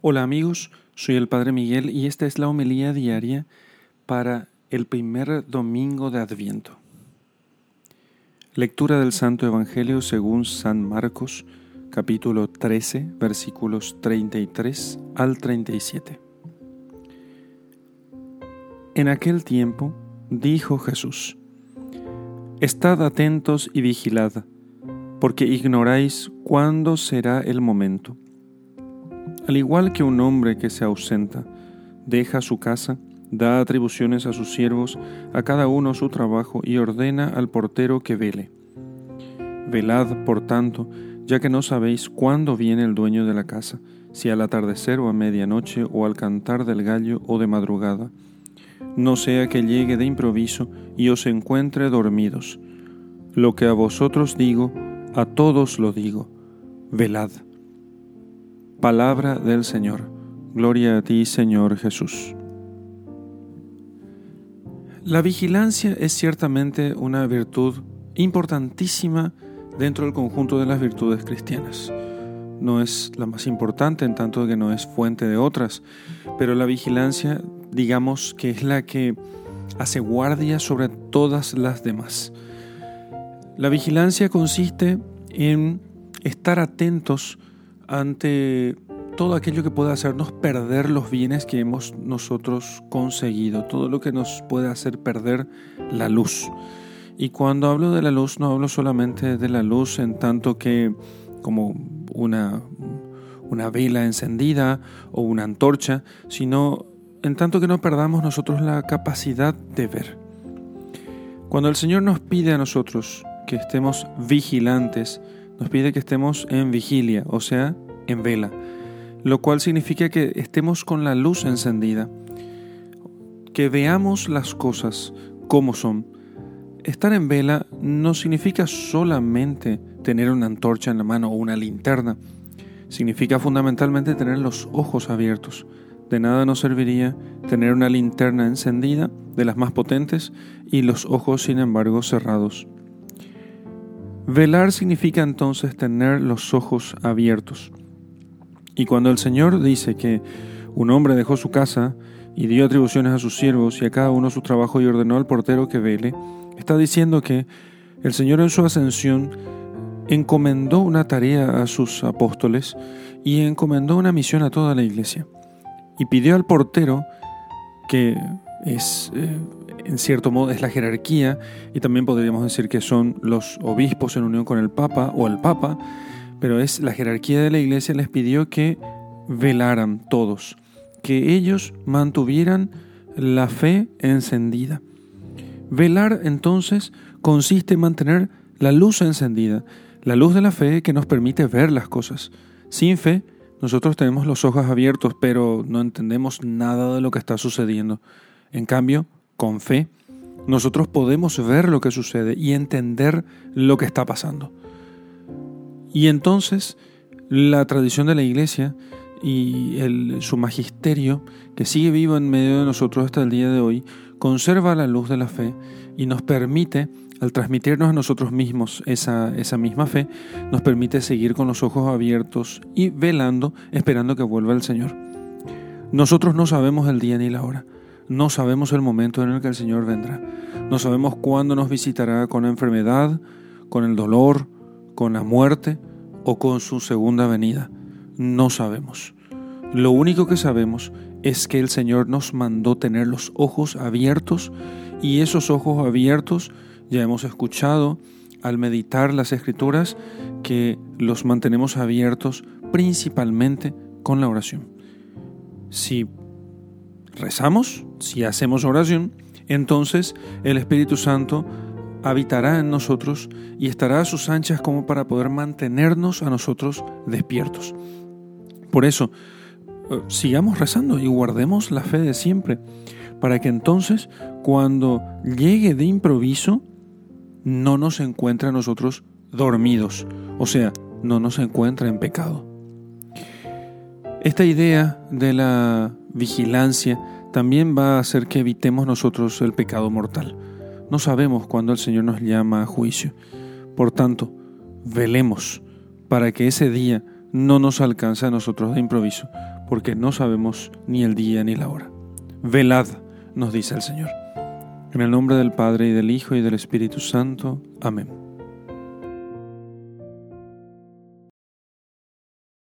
Hola amigos, soy el Padre Miguel y esta es la homilía diaria para el primer domingo de Adviento. Lectura del Santo Evangelio según San Marcos, capítulo 13, versículos 33 al 37. En aquel tiempo dijo Jesús, Estad atentos y vigilad, porque ignoráis cuándo será el momento al igual que un hombre que se ausenta, deja su casa, da atribuciones a sus siervos, a cada uno su trabajo y ordena al portero que vele. Velad, por tanto, ya que no sabéis cuándo viene el dueño de la casa, si al atardecer o a medianoche o al cantar del gallo o de madrugada. No sea que llegue de improviso y os encuentre dormidos. Lo que a vosotros digo, a todos lo digo. Velad. Palabra del Señor. Gloria a ti, Señor Jesús. La vigilancia es ciertamente una virtud importantísima dentro del conjunto de las virtudes cristianas. No es la más importante en tanto que no es fuente de otras, pero la vigilancia digamos que es la que hace guardia sobre todas las demás. La vigilancia consiste en estar atentos ante todo aquello que pueda hacernos perder los bienes que hemos nosotros conseguido, todo lo que nos puede hacer perder la luz. Y cuando hablo de la luz no hablo solamente de la luz en tanto que como una, una vela encendida o una antorcha, sino en tanto que no perdamos nosotros la capacidad de ver. Cuando el Señor nos pide a nosotros que estemos vigilantes, nos pide que estemos en vigilia, o sea, en vela, lo cual significa que estemos con la luz encendida, que veamos las cosas como son. Estar en vela no significa solamente tener una antorcha en la mano o una linterna, significa fundamentalmente tener los ojos abiertos. De nada nos serviría tener una linterna encendida, de las más potentes, y los ojos sin embargo cerrados. Velar significa entonces tener los ojos abiertos. Y cuando el Señor dice que un hombre dejó su casa y dio atribuciones a sus siervos y a cada uno su trabajo y ordenó al portero que vele, está diciendo que el Señor en su ascensión encomendó una tarea a sus apóstoles y encomendó una misión a toda la iglesia. Y pidió al portero, que es eh, en cierto modo es la jerarquía y también podríamos decir que son los obispos en unión con el Papa o el Papa, pero es la jerarquía de la iglesia les pidió que velaran todos, que ellos mantuvieran la fe encendida. Velar entonces consiste en mantener la luz encendida, la luz de la fe que nos permite ver las cosas. Sin fe, nosotros tenemos los ojos abiertos, pero no entendemos nada de lo que está sucediendo. En cambio, con fe, nosotros podemos ver lo que sucede y entender lo que está pasando. Y entonces la tradición de la iglesia y su magisterio, que sigue vivo en medio de nosotros hasta el día de hoy, conserva la luz de la fe y nos permite, al transmitirnos a nosotros mismos esa, esa misma fe, nos permite seguir con los ojos abiertos y velando, esperando que vuelva el Señor. Nosotros no sabemos el día ni la hora. No sabemos el momento en el que el Señor vendrá. No sabemos cuándo nos visitará con la enfermedad, con el dolor, con la muerte o con su segunda venida. No sabemos. Lo único que sabemos es que el Señor nos mandó tener los ojos abiertos y esos ojos abiertos ya hemos escuchado al meditar las escrituras que los mantenemos abiertos principalmente con la oración. Si rezamos, si hacemos oración, entonces el Espíritu Santo habitará en nosotros y estará a sus anchas como para poder mantenernos a nosotros despiertos. Por eso, eh, sigamos rezando y guardemos la fe de siempre, para que entonces cuando llegue de improviso, no nos encuentre a nosotros dormidos, o sea, no nos encuentre en pecado. Esta idea de la vigilancia también va a hacer que evitemos nosotros el pecado mortal. No sabemos cuándo el Señor nos llama a juicio. Por tanto, velemos para que ese día no nos alcance a nosotros de improviso, porque no sabemos ni el día ni la hora. Velad, nos dice el Señor. En el nombre del Padre y del Hijo y del Espíritu Santo. Amén.